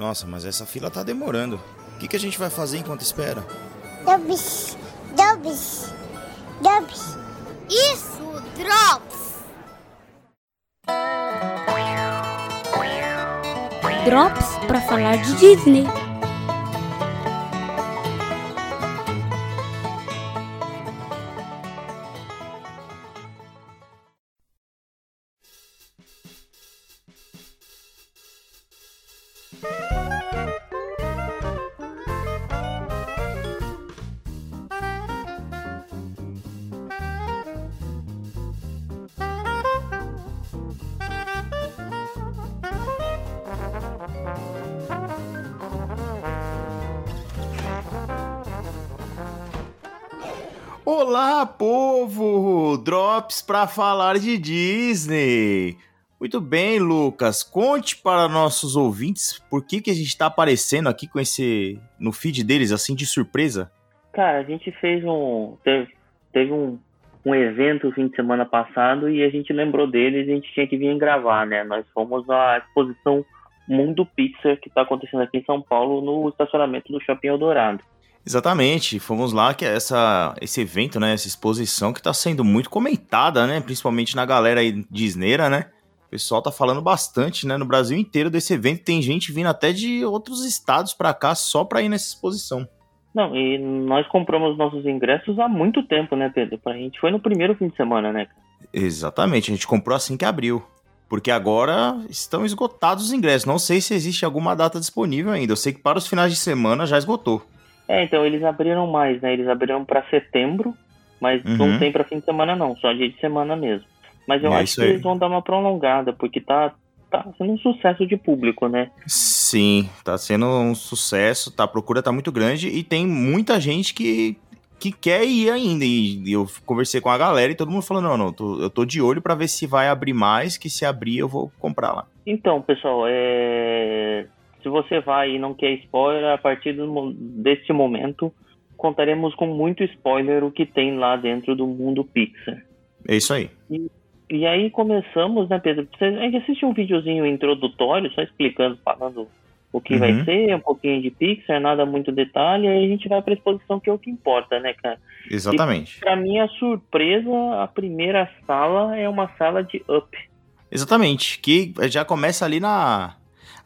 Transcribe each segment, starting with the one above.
Nossa, mas essa fila tá demorando. O que, que a gente vai fazer enquanto espera? Drops, Drops, Drops. Isso, Drops! Drops para falar de Disney. Olá, povo! Drops para falar de Disney. Muito bem, Lucas. Conte para nossos ouvintes por que, que a gente está aparecendo aqui com esse no feed deles assim de surpresa. Cara, a gente fez um teve, teve um, um evento o fim de semana passado e a gente lembrou deles e a gente tinha que vir gravar, né? Nós fomos à exposição Mundo Pixar que está acontecendo aqui em São Paulo no estacionamento do Shopping Eldorado. Exatamente, fomos lá que é essa esse evento, né, essa exposição que está sendo muito comentada, né, principalmente na galera aí disneira, né? O pessoal tá falando bastante, né, no Brasil inteiro desse evento, tem gente vindo até de outros estados para cá só para ir nessa exposição. Não, e nós compramos nossos ingressos há muito tempo, né, Pedro? A gente foi no primeiro fim de semana, né? Exatamente, a gente comprou assim que abriu. Porque agora estão esgotados os ingressos. Não sei se existe alguma data disponível ainda. Eu sei que para os finais de semana já esgotou. É, então eles abriram mais, né? Eles abriram para setembro, mas Uhum. não tem para fim de semana não, só dia de semana mesmo. Mas eu É acho que eles vão dar uma prolongada, porque tá, tá sendo um sucesso de público, né? Sim, tá sendo um sucesso, tá, a procura tá muito grande e tem muita gente que, que quer ir ainda. E eu conversei com a galera e todo mundo falou: não, não, tô- eu tô de olho pra ver se vai abrir mais, que se abrir eu vou comprar lá. Então, pessoal, é... se você vai e não quer spoiler, a partir do deste momento contaremos com muito spoiler o que tem lá dentro do mundo Pixar. É isso aí. E aí começamos, né, Pedro? Você, a gente assistiu um videozinho introdutório, só explicando, falando o que Uhum. vai ser, um pouquinho de Pixar, nada muito detalhe, aí a gente vai pra exposição que é o que importa, né, cara? Exatamente. Pra minha surpresa, a primeira sala é uma sala de Up. Exatamente. Que já começa ali na.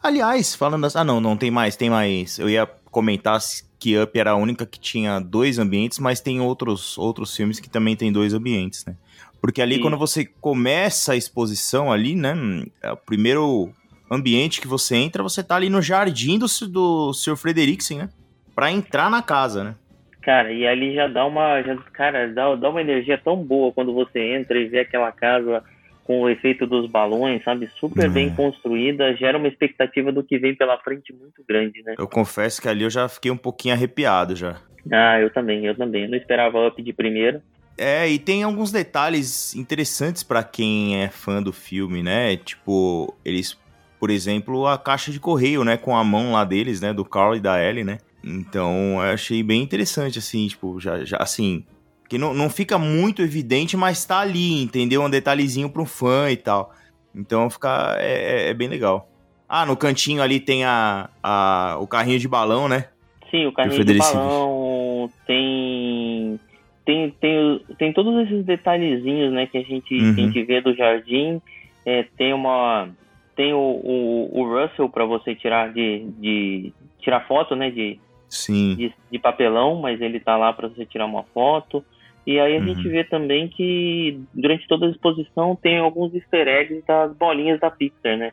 Aliás, falando assim. Ah, não, não tem mais, tem mais. Eu ia comentar que Up era a única que tinha dois ambientes, mas tem outros, outros filmes que também tem dois ambientes, né? Porque ali, Sim. quando você começa a exposição ali, né? é O primeiro ambiente que você entra, você tá ali no jardim do, do Sr. Frederiksen, né? Pra entrar na casa, né? Cara, e ali já dá uma. já- cara, dá, dá uma energia tão boa quando você entra e vê aquela casa com o efeito dos balões, sabe? Super É. bem construída, gera uma expectativa do que vem pela frente muito grande, né? Eu confesso que ali eu já fiquei um pouquinho arrepiado já. Ah, eu também, eu também. Eu não esperava Up de primeira. É, e tem alguns detalhes interessantes pra quem é fã do filme, né? Tipo, eles, por exemplo, a caixa de correio, né, com a mão lá deles, né, do Carl e da Ellie, né? Então, eu achei bem interessante assim, tipo, já, já assim, que não, não fica muito evidente, mas tá ali, entendeu? Um detalhezinho pro fã e tal. Então, fica é, é- é bem legal. Ah, no cantinho ali tem a, a o carrinho de balão, né? Sim, o carrinho de balão, tem, tem, tem, tem todos esses detalhezinhos, né, que a gente, Uhum. que a gente vê do jardim. É, tem uma, tem o, o, o Russell para você tirar de, de tirar foto, né, de, Sim. de, de papelão, mas ele tá lá para você tirar uma foto. E aí a Uhum. gente vê também que durante toda a exposição tem alguns easter eggs das bolinhas da Pixar, né?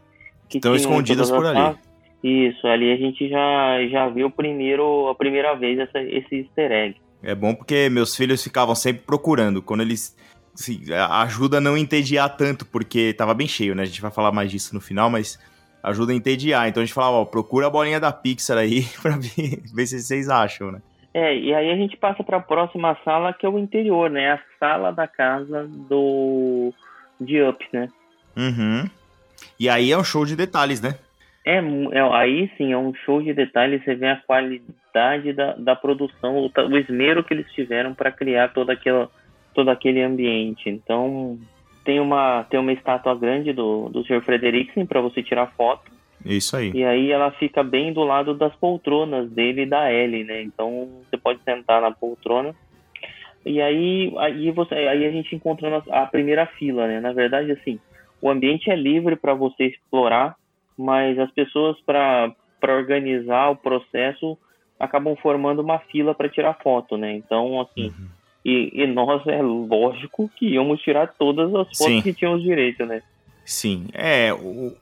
Que Estão escondidas por ali. partes. Isso, ali a gente já, já viu primeiro, a primeira vez essa, esse easter egg. É bom porque meus filhos ficavam sempre procurando. Quando eles. Assim, ajuda a não entediar tanto, porque tava bem cheio, né? A gente vai falar mais disso no final, mas ajuda a entediar. Então a gente falava, ó, procura a bolinha da Pixar aí pra ver, ver se vocês acham, né? É, e aí a gente passa para a próxima sala, que é o interior, né? A sala da casa do de Up, né? Uhum. E aí é um show de detalhes, né? É, é, aí sim, é um show de detalhes, você vê a qualidade da, da produção, o, o esmero que eles tiveram para criar todo, aquele todo aquele ambiente. Então, tem uma, tem uma estátua grande do, do Sr. Frederiksen para você tirar foto. Isso aí. E aí ela fica bem do lado das poltronas dele e da Ellie, né? Então você pode sentar na poltrona. E aí, aí, você, aí a gente encontra a primeira fila, né? Na verdade, assim, o ambiente é livre para você explorar, mas as pessoas, para organizar o processo, acabam formando uma fila para tirar foto, né? Então, assim, uhum. e, e, nós, é lógico que íamos tirar todas as fotos Sim. que tínhamos direito, né? Sim, é, o,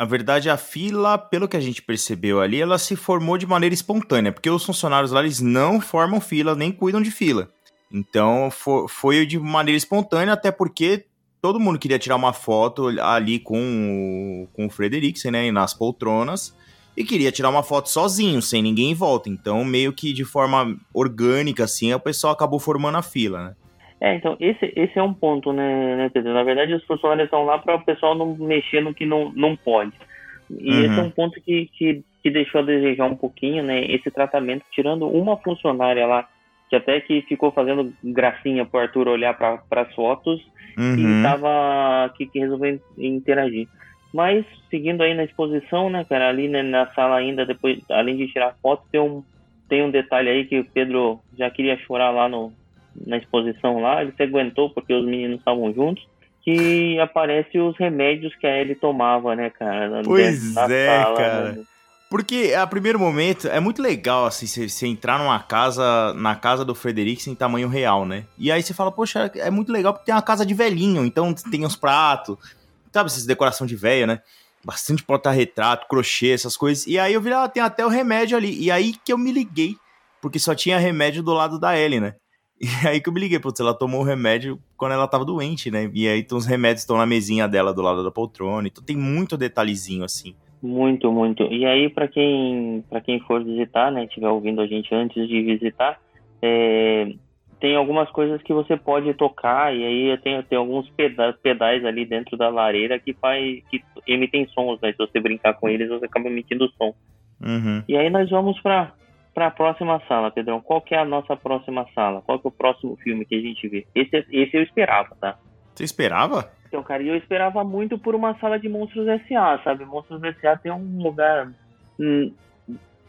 a verdade, a fila, pelo que a gente percebeu ali, ela se formou de maneira espontânea, porque os funcionários lá, eles não formam fila, nem cuidam de fila. Então, foi, de maneira espontânea, até porque todo mundo queria tirar uma foto ali com com o Frederiksen, né, nas poltronas, e queria tirar uma foto sozinho, sem ninguém em volta. Então, meio que de forma orgânica, assim, o pessoal acabou formando a fila, né? É, então, esse, esse é um ponto, né, né Pedro? Na verdade, os funcionários estão lá para o pessoal não mexer no que não, não pode. E uhum. esse é um ponto que, que, que deixou a desejar um pouquinho, né? Esse tratamento, tirando uma funcionária lá, que até que ficou fazendo gracinha pro Arthur olhar para as fotos, uhum. e tava que, que resolveu interagir. Mas, seguindo aí na exposição, né, cara, ali né, na sala ainda, depois, além de tirar foto, tem um, tem um detalhe aí que o Pedro já queria chorar lá no, na exposição lá, ele se aguentou porque os meninos estavam juntos, que aparece os remédios que a Ellie tomava, né, cara? Pois é, sala, cara. Né? Porque a primeiro momento é muito legal, assim, você, entrar numa casa, na casa do Frederico em tamanho real, né? E aí você fala, poxa, é muito legal porque tem uma casa de velhinho, então tem os pratos, sabe, essas decoração de velha, né? Bastante porta-retrato, crochê, essas coisas. E aí eu vi, ah, tem até o remédio ali. E aí que eu me liguei, porque só tinha remédio do lado da Ellie, né? E aí que eu me liguei, putz, ela tomou o remédio quando ela tava doente, né? E aí então, os remédios estão na mesinha dela do lado da poltrona. Então tem muito detalhezinho assim. Muito, muito. E aí, para quem, para quem for visitar, né, estiver ouvindo a gente antes de visitar, é, tem algumas coisas que você pode tocar e aí tem, tem alguns pedais, pedais ali dentro da lareira que faz que emitem sons, né? Se você brincar com eles, você acaba emitindo som. Uhum. E aí nós vamos para para a próxima sala, Pedrão. Qual que é a nossa próxima sala? Qual que é o próximo filme que a gente vê? Esse, esse eu esperava, tá? Você esperava? Então, cara, eu esperava muito por uma sala de Monstros S.A., sabe? Monstros S.A. tem um lugar um,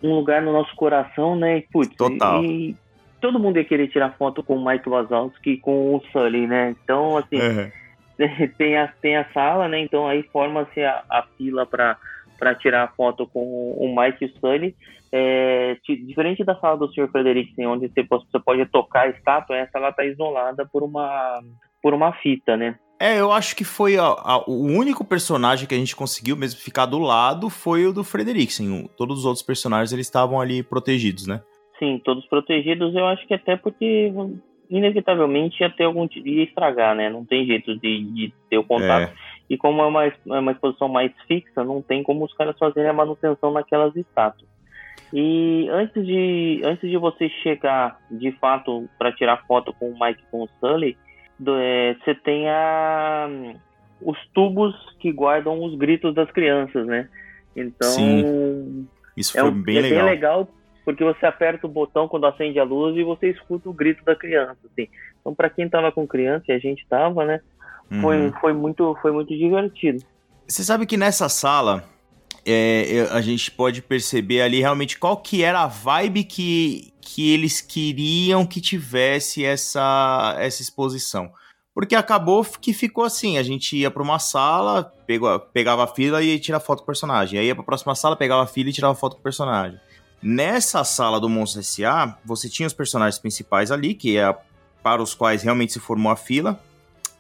lugar no nosso coração, né? Putz, Total. E, todo mundo ia querer tirar foto com o Mike Wazowski com o Sully, né? Então, assim, uhum. tem, a, tem a sala, né? Então aí forma-se a, a fila para para tirar foto com o Mike e o Sully. É, diferente da sala do Sr. Frederiksen, onde você, você pode tocar a estátua, essa ela tá isolada por uma, por uma fita, né? É, eu acho que foi a, a, o único personagem que a gente conseguiu mesmo ficar do lado foi o do Frederiksen. Todos os outros personagens eles estavam ali protegidos, né? Sim, todos protegidos, eu acho que até porque inevitavelmente ia ter algum ia estragar, né? Não tem jeito de, de ter o contato. É. E como é uma, é uma exposição mais fixa, não tem como os caras fazerem a manutenção naquelas estátuas. E antes de, antes de você chegar de fato para tirar foto com o Mike com o Sully, é, você tem a, os tubos que guardam os gritos das crianças, né? Então. Sim. Isso é foi bem é legal. bem legal porque você aperta o botão quando acende a luz e você escuta o grito da criança, assim. Então, para quem tava com criança e a gente tava, né, uhum. foi, foi, muito, foi muito divertido. Você sabe que nessa sala é, a gente pode perceber ali realmente qual que era a vibe que, que eles queriam que tivesse essa, essa exposição. Porque acabou que ficou assim, a gente ia para uma sala, pegava, pegava a fila e ia tirar foto com o personagem. Aí ia para a próxima sala, pegava a fila e tirava foto com o personagem. Nessa sala do Monstro S.A., você tinha os personagens principais ali, que é para os quais realmente se formou a fila.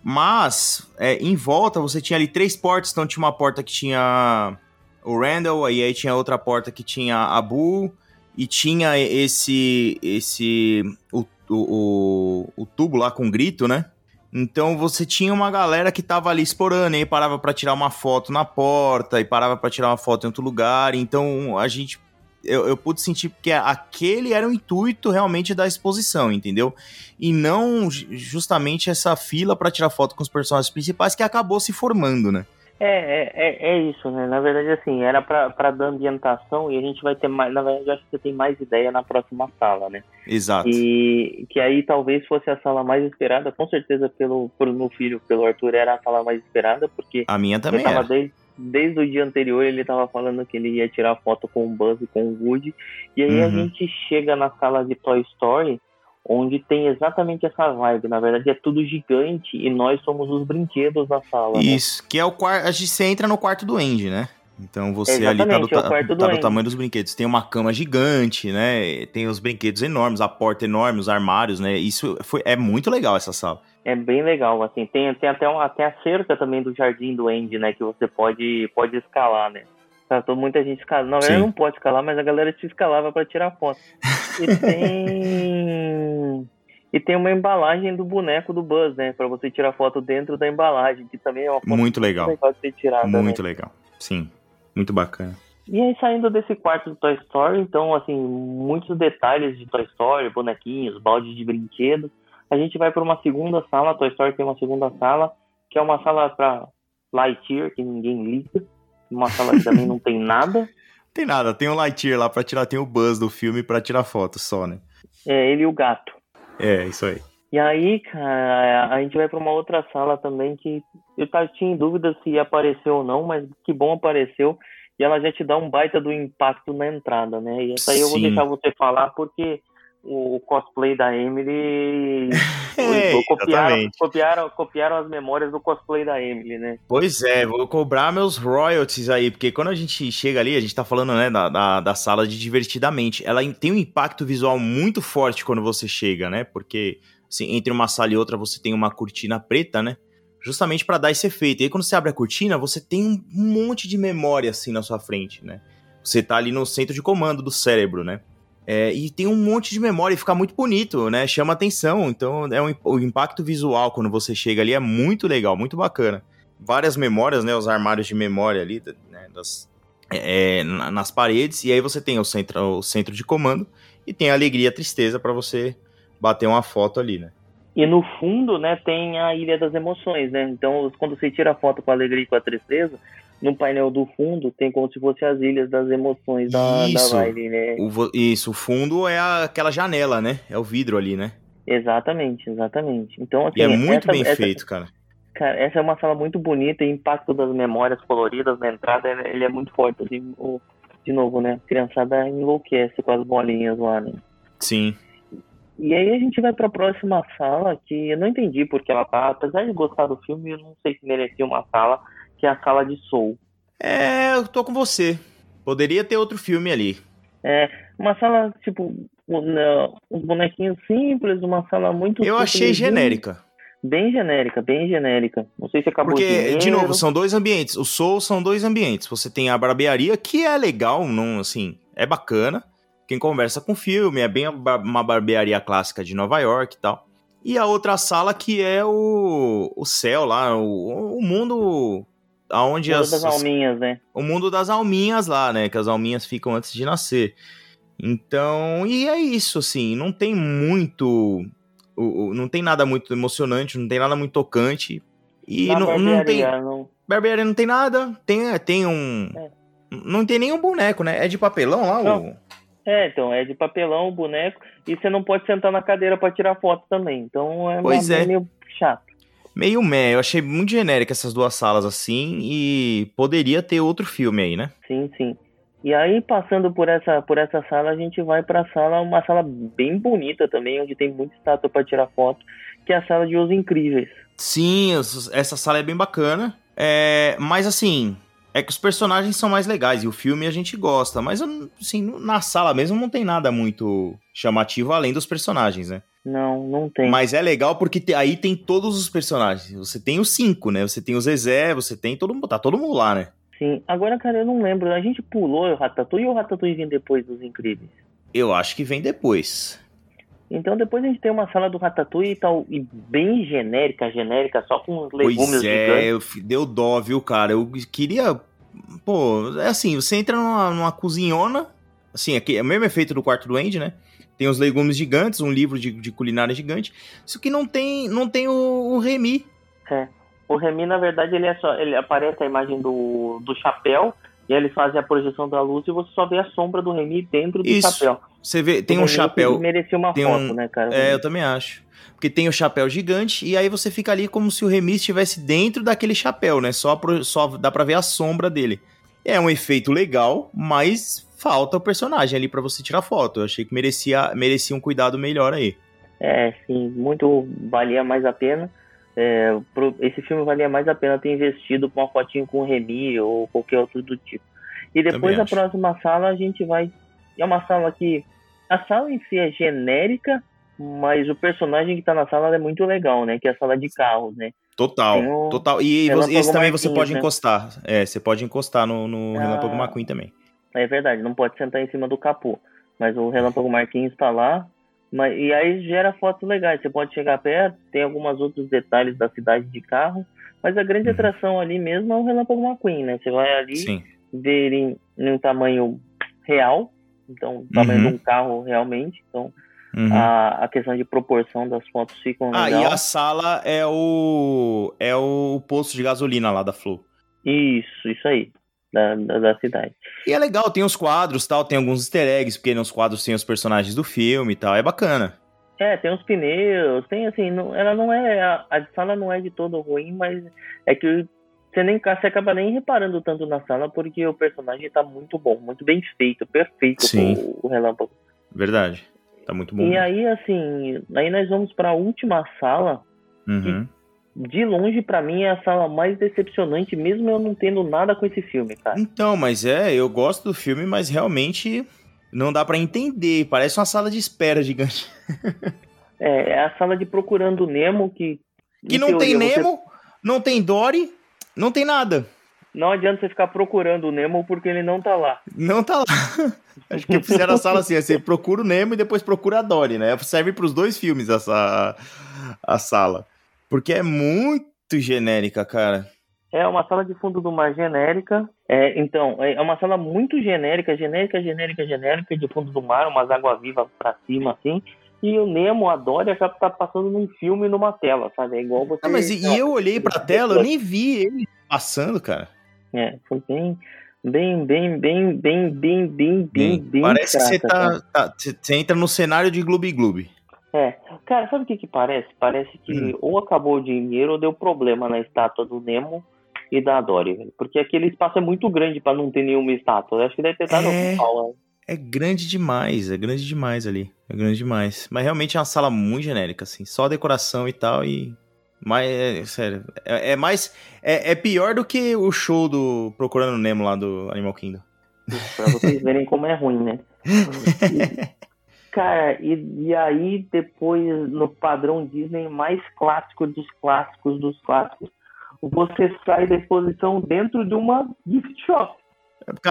Mas, é, em volta, você tinha ali três portas. Então, tinha uma porta que tinha o Randall, e aí tinha outra porta que tinha a Boo, e tinha esse. esse o, o, o, tubo lá com grito, né? Então você tinha uma galera que tava ali explorando, e aí parava para tirar uma foto na porta, e parava para tirar uma foto em outro lugar. Então a gente eu, eu pude sentir que aquele era o intuito realmente da exposição, entendeu? E não justamente essa fila para tirar foto com os personagens principais que acabou se formando, né? É, é, é, é isso, né? Na verdade, assim, era para dar ambientação e a gente vai ter mais. Na verdade, eu acho que você tem mais ideia na próxima sala, né? Exato. E que aí talvez fosse a sala mais esperada, com certeza pelo, pelo meu filho, pelo Arthur, era a sala mais esperada, porque. A minha também. Era. Desde, desde o dia anterior ele tava falando que ele ia tirar foto com o Buzz e com o Woody. E aí a Uhum. gente chega na sala de Toy Story, onde tem exatamente essa vibe. Na verdade é tudo gigante e nós somos os brinquedos na sala. né? Isso, que é o quarto. A gente você entra no quarto do Andy, né? Então você ali tá, do, Exatamente, é do tá do tamanho dos brinquedos. Tem uma cama gigante, né? Tem os brinquedos enormes, a porta enorme, os armários, né? Isso foi, é muito legal essa sala. É bem legal, assim, tem, tem até, uma, até a cerca também do jardim do Andy, né, que você pode, pode escalar, né. Tá, muita gente escala. Na verdade não pode escalar, mas a galera se escalava pra tirar foto. E tem... e tem uma embalagem do boneco do Buzz, né, pra você tirar foto dentro da embalagem, que também é uma foto Muito legal. legal de ser tirada, né. Muito legal. Sim. Muito bacana. E aí, saindo desse quarto do Toy Story, então, assim, muitos detalhes de Toy Story, bonequinhos, balde de brinquedos. A gente vai para uma segunda sala, Toy Story tem uma segunda sala, que é uma sala para Lightyear, que ninguém liga. Uma sala que também não tem nada. Tem nada, tem o Lightyear lá pra tirar, tem o Buzz do filme pra tirar foto só, né? É ele e o gato. É, isso aí. E aí, cara, a gente vai para uma outra sala também que eu tinha em dúvida se ia aparecer ou não, mas que bom apareceu. E ela já te dá um baita do impacto na entrada, né? E essa aí eu vou deixar você falar porque o cosplay da Emily É, copiaram, copiaram, copiaram as memórias do cosplay da Emily, né? Pois é, vou cobrar meus royalties aí, porque quando a gente chega ali, a gente tá falando, né, da, da, da sala de divertidamente. Ela tem um impacto visual muito forte quando você chega, né? Porque, entre uma sala e outra você tem uma cortina preta, né? Justamente pra dar esse efeito. E aí quando você abre a cortina, você tem um monte de memória, assim, na sua frente, né? Você tá ali no centro de comando do cérebro, né? É, e tem um monte de memória e fica muito bonito, né? Chama atenção. Então, é um, o impacto visual quando você chega ali é muito legal, muito bacana. Várias memórias, né? Os armários de memória ali, né, das, é, é, na- nas paredes. E aí você tem o centro, o centro de comando e tem a alegria e a tristeza para você bater uma foto ali, né? E no fundo, né, tem a Ilha das Emoções, né? Então, quando você tira a foto com a alegria e com a tristeza, no painel do fundo tem como se fosse as Ilhas das Emoções da, Isso. da Riley, né? O, isso, o fundo é a- aquela janela, né? É o vidro ali, né? Exatamente, exatamente. Então, assim, E é muito essa- bem essa- feito, cara. Cara, essa é uma sala muito bonita e o impacto das memórias coloridas na entrada, ele ele é muito forte. Assim, o- de novo, né? A criançada enlouquece com as bolinhas lá, né? Sim. E aí a gente vai pra próxima sala, que eu não entendi porque ela tá, apesar de gostar do filme, eu não sei se merecia uma sala, que é a sala de Soul. É, eu tô com você. Poderia ter outro filme ali. É uma sala, tipo, um, não, uns bonequinhos simples, uma sala muito Eu achei genérica. Bem genérica, bem genérica. Não sei se acabou Porque, de novo, são dois ambientes. O Soul são dois ambientes. Você tem a barbearia, que é legal, não, assim, é bacana. Quem conversa com o filme, é bem uma barbearia clássica de Nova York e tal. E a outra sala que é o, o céu lá, o, o mundo aonde Todas as, das as- alminhas, né? o mundo das alminhas lá, né? Que as alminhas ficam antes de nascer. Então, e é isso, assim, não tem muito. o- o- não tem nada muito emocionante, não tem nada muito tocante. E Na não, não tem. barbearia, não- Barbearia não tem nada. Tem, tem um. É. Não tem nenhum boneco, né? É de papelão lá? Não. O... É, então, é de papelão o boneco e você não pode sentar na cadeira pra tirar foto também. Então é, Pois é. meio chato. Meio meh. Eu achei muito genérica essas duas salas assim. E poderia ter outro filme aí, né? Sim, sim. E aí, passando por essa, por essa sala, a gente vai pra sala, uma sala bem bonita também, onde tem muita estátua pra tirar foto, que é a sala de Os Incríveis. Sim, essa sala é bem bacana. É, mas assim, é que os personagens são mais legais e o filme a gente gosta. Mas assim, na sala mesmo não tem nada muito chamativo além dos personagens, né? Não, não tem. Mas é legal porque aí tem todos os personagens. Você tem os cinco, né? Você tem o Zezé, você tem todo mundo. Tá todo mundo lá, né? Sim. Agora, cara, eu não lembro. A gente pulou o Ratatouille ou o Ratatouille vem depois dos Incríveis? Eu acho que vem depois. Então depois a gente tem uma sala do Ratatouille e tal, e bem genérica, genérica, só com os legumes Pois é, gigantes. deu dó, viu, cara? Eu queria. Pô, é assim, você entra numa, numa cozinhona, assim, aqui, é o mesmo efeito do quarto do Andy, né? Tem os legumes gigantes, um livro de, de culinária gigante. Isso que não tem, não tem o, o Remy. É. O Remy, na verdade, ele é só. Ele aparece a imagem do, do chapéu, E aí eles fazem a projeção da luz e você só vê a sombra do Remy dentro do Isso. chapéu. Você vê, tem O um Remy chapéu. merecia uma tem foto, um- né, cara? É, eu também acho. Porque tem o chapéu gigante e aí você fica ali como se o Remy estivesse dentro daquele chapéu, né? Só, pro- só dá pra ver a sombra dele. É um efeito legal, mas falta o personagem ali pra você tirar foto. Eu achei que merecia, merecia um cuidado melhor aí. É, sim, muito valia mais a pena. É, pro- esse filme valia mais a pena ter investido com uma fotinho com o Remy ou qualquer outro do tipo. E depois Também a acho. próxima sala a gente vai. É uma sala que. A sala em si é genérica, mas o personagem que tá na sala é muito legal, né? Que é a sala de carros, né? Total, Tem o total. E Relâmpago esse também você pode né? encostar. É, você pode encostar no, no Ah. Relâmpago McQueen também. É verdade, não pode sentar em cima do capô. Mas o Relâmpago Marquinhos tá lá. Mas, e aí gera fotos legais. Você pode chegar perto, tem alguns outros detalhes da cidade de carro. Mas a grande Uhum. atração ali mesmo é o Relâmpago McQueen, né? Você vai ali, Sim. ver ele em, em um tamanho real. Então, tamanho Uhum. de um carro realmente. Então, Uhum. a, a questão de proporção das fotos ficam Ah, legal. e a sala é o. É o posto de gasolina lá da Flow. Isso, isso aí. Da, da, da cidade. E é legal, tem os quadros tal, tem alguns easter eggs, porque nos quadros tem os personagens do filme e tal. É bacana. É, tem os pneus, tem assim, não- ela não é. A, a sala não é de todo ruim, mas é que você nem você acaba nem reparando tanto na sala porque o personagem tá muito bom, muito bem feito, perfeito Sim. o, o relâmpago. Verdade. Tá muito bom. E aí, assim, aí nós vamos pra última sala. Uhum. De longe, pra mim, é a sala mais decepcionante, mesmo eu não tendo nada com esse filme, cara. Então, mas é, eu gosto do filme, mas realmente não dá pra entender. Parece uma sala de espera gigante. É, é a sala de Procurando Nemo, que. Que não tem teoria, você- Nemo, não tem Dory, não tem nada. Não adianta você ficar procurando o Nemo porque ele não tá lá. Não tá lá. Acho que fizeram a sala assim, você procura o Nemo e depois procura a Dory, né? Serve pros dois filmes essa a sala. Porque é muito genérica, cara. É uma sala de fundo do mar genérica. É, então, é, é uma sala muito genérica, genérica, genérica, genérica, de fundo do mar, umas águas vivas pra cima, assim. E o Nemo, a Dory, já tá passando num filme numa tela, sabe? É igual você... Ah, mas e, Não, eu olhei pra tela, eu nem vi ele passando, cara. É, foi bem... Bem, bem, bem, bem, bem, bem, bem, bem. Parece que você tá, tá, você entra no cenário de Gloob Gloob. É, cara, sabe o que que parece? Parece que Hum. ou acabou o dinheiro ou deu problema na estátua do Nemo e da Dory, velho. Porque aquele espaço é muito grande pra não ter nenhuma estátua. Eu acho que deve ter dado É. um pau, né? É grande demais, é grande demais ali. É grande demais. Mas realmente é uma sala muito genérica, assim. Só decoração e tal e. Mas, é, sério, é, é mais. É, é pior do que o show do Procurando Nemo lá do Animal Kingdom. Pra vocês verem como é ruim, né? Cara, e, e aí depois, no padrão Disney mais clássico dos clássicos dos clássicos, você sai da exposição dentro de uma gift shop.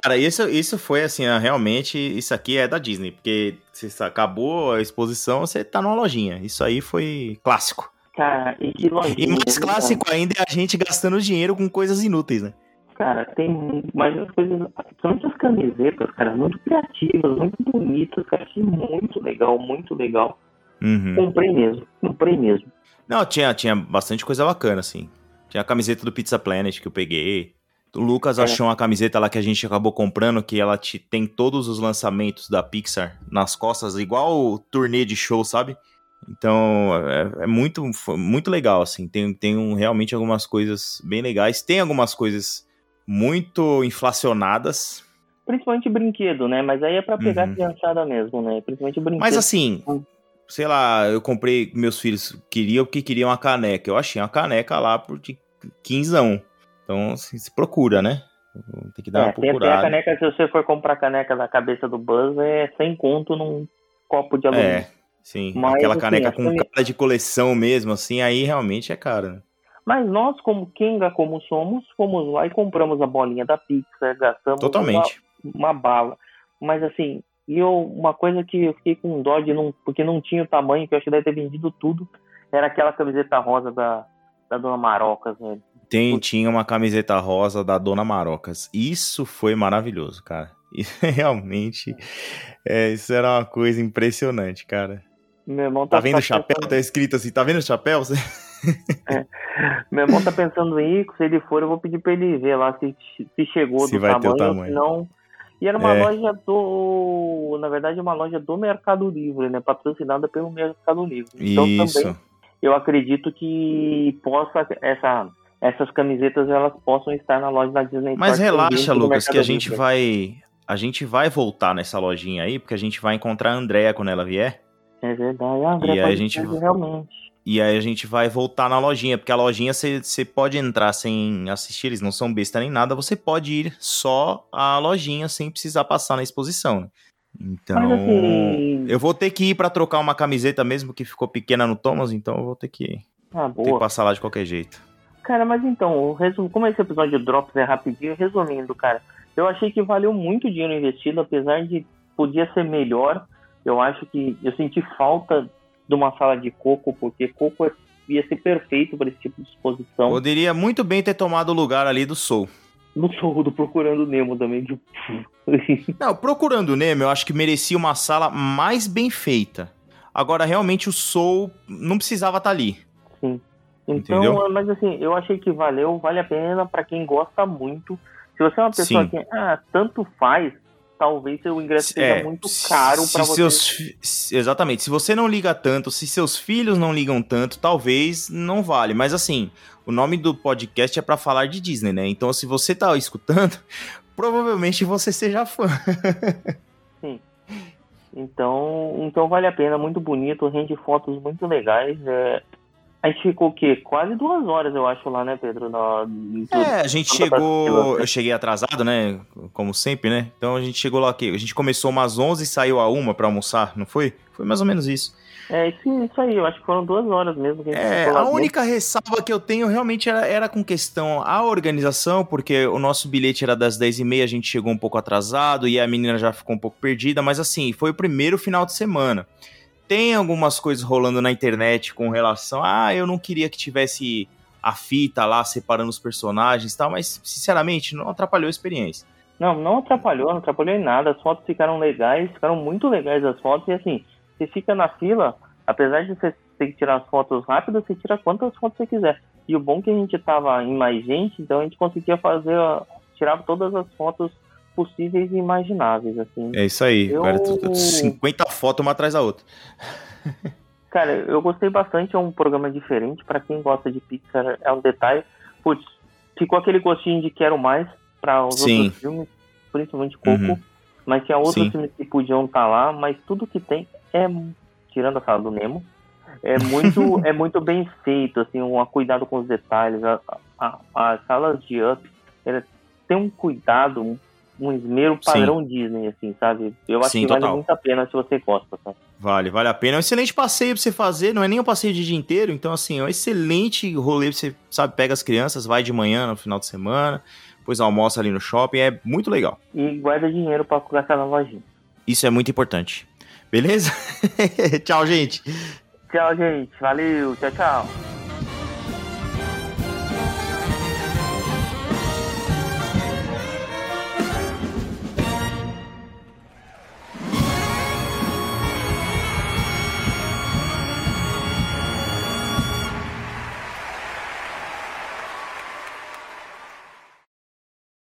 Cara, isso, isso foi assim, realmente, isso aqui é da Disney, porque se acabou a exposição, você tá numa lojinha. Isso aí foi clássico. Cara, e que lojinha. E mais né, clássico ainda é a gente gastando dinheiro com coisas inúteis, né? Cara, tem mais umas coisas, principalmente as camisetas, cara, muito criativas, muito bonitas, cara, achei muito legal, muito legal. Uhum. Comprei mesmo, comprei mesmo. Não, tinha, tinha bastante coisa bacana, assim. Tinha a camiseta do Pizza Planet que eu peguei. O Lucas É. achou uma camiseta lá que a gente acabou comprando, que ela te, tem todos os lançamentos da Pixar nas costas, igual o turnê de show, sabe? Então, é, é muito, muito legal, assim. Tem, tem um- realmente algumas coisas bem legais. Tem algumas coisas muito inflacionadas. Principalmente brinquedo, né? Mas aí é pra pegar Uhum. a criançada mesmo, né? Principalmente brinquedo. Mas assim, Hum. sei lá, eu comprei, meus filhos queriam porque queriam uma caneca. Eu achei uma caneca lá por de 15. Então, assim, se procura, né? Tem que dar É, uma tem, tem a procurada. caneca, se você for comprar caneca da cabeça do Buzz, é sem conto num copo de alumínio. É, sim. Mas, Aquela assim, caneca com cami- cara de coleção mesmo, assim, aí realmente é caro. Né? Mas nós, como Kenga, como somos, fomos lá e compramos a bolinha da Pixar, gastamos Totalmente. uma, uma bala. Mas assim, e eu, uma coisa que eu fiquei com dó de não, porque não tinha o tamanho, que eu acho que deve ter vendido tudo, era aquela camiseta rosa da, da Dona Marocas, velho. Tem, tinha uma camiseta rosa da Dona Marocas. Isso foi maravilhoso, cara. E realmente, é, isso era uma coisa impressionante, cara. Meu irmão Tá vendo o chapéu? Tá escrito assim, tá vendo o chapéu? Meu irmão tá pensando em ir, se ele for, eu vou pedir pra ele ver lá se, se chegou Se do vai ter o tamanho, tamanho. se não. E era uma É. loja do. Na verdade, uma loja do Mercado Livre, né? Patrocinada pelo Mercado Livre. Então Isso. também eu acredito que possa essa, essas camisetas elas possam estar na loja da Disney Mas também, relaxa, Lucas, que a gente Livre. vai. A gente vai voltar nessa lojinha aí, porque a gente vai encontrar a Andrea quando ela vier. É verdade, ah, André, E pode a gente- realmente. E aí a gente vai voltar na lojinha, porque a lojinha você pode entrar sem assistir, eles não são besta nem nada, você pode ir só à lojinha sem precisar passar na exposição. né? Então, Mas assim. eu vou ter que ir pra trocar uma camiseta mesmo que ficou pequena no Thomas, então eu vou ter que, Ah, ter que passar lá de qualquer jeito. Cara, mas então, resumo, como esse episódio de Drops é rapidinho, resumindo, cara, eu achei que valeu muito dinheiro investido, apesar de podia ser melhor. Eu acho que eu senti falta de uma sala de coco, porque coco é- ia ser perfeito para esse tipo de exposição. Poderia muito bem ter tomado o lugar ali do Soul. No show do Procurando Nemo também. tipo, Não, procurando o Nemo, eu acho que merecia uma sala mais bem feita. Agora, realmente, o Soul não precisava estar ali. Sim. Entendeu? Então, mas assim, eu achei que valeu, vale a pena pra quem gosta muito. Se você é uma pessoa Sim. que, ah, tanto faz, talvez seu ingresso seja É, muito se- caro se pra você. seus Exatamente. Se você não liga tanto, se seus filhos não ligam tanto, talvez não vale. Mas assim, o nome do podcast é pra falar de Disney, né? Então, se você tá escutando, provavelmente você seja fã. Então, então vale a pena, muito bonito, rende fotos muito legais. É... A gente ficou o quê? Quase duas horas, eu acho, lá, né, Pedro? Na... É, a gente chegou. partida. Eu cheguei atrasado, né? Como sempre, né? Então a gente chegou lá aqui. A gente começou umas 11 e saiu a uma pra almoçar, não foi? Foi mais ou menos isso. É isso, isso aí, eu acho que foram duas horas mesmo que a gente É, ficou lá a dentro. única ressalva que eu tenho realmente era, era com questão a organização, porque o nosso bilhete era das 10h30, a gente chegou um pouco atrasado e a menina já ficou um pouco perdida, mas assim, foi o primeiro final de semana. Tem algumas coisas rolando na internet com relação ah, eu não queria que tivesse a fita lá separando os personagens e tal, mas sinceramente não atrapalhou a experiência. Não, não atrapalhou, não atrapalhou em nada. As fotos ficaram legais, ficaram muito legais as fotos. E assim, você fica na fila, apesar de você ter que tirar as fotos rápidas, você tira quantas fotos você quiser. E o bom é que a gente tava em mais gente, então a gente conseguia fazer, ó, tirar todas as fotos possíveis e imagináveis, assim. É isso aí, Eu- tu- 50 fotos uma atrás da outra. Cara, eu gostei bastante, é um programa diferente. Pra quem gosta de Pixar, é um detalhe. Putz, ficou aquele gostinho de quero mais para os Sim. outros filmes, principalmente Coco. Uhum. Mas tinha outros Sim. filmes que podiam estar lá, mas tudo que tem é, tirando a sala do Nemo, é muito, é muito bem feito, assim, um cuidado com os detalhes. A, a, as salas de Up, ela tem um cuidado, um, esmero padrão Disney, assim, sabe? Eu acho Sim, que vale total. muito a pena se você gosta, tá? Vale, vale a pena. É um excelente passeio pra você fazer, não é nem um passeio de dia inteiro, então assim, é um excelente rolê pra você, sabe, pega as crianças, vai de manhã no final de semana, depois almoça ali no shopping, é muito legal. E guarda dinheiro pra gastar na lojinha. Isso é muito importante. Beleza? Tchau, gente. Tchau, gente. Valeu. Tchau, tchau.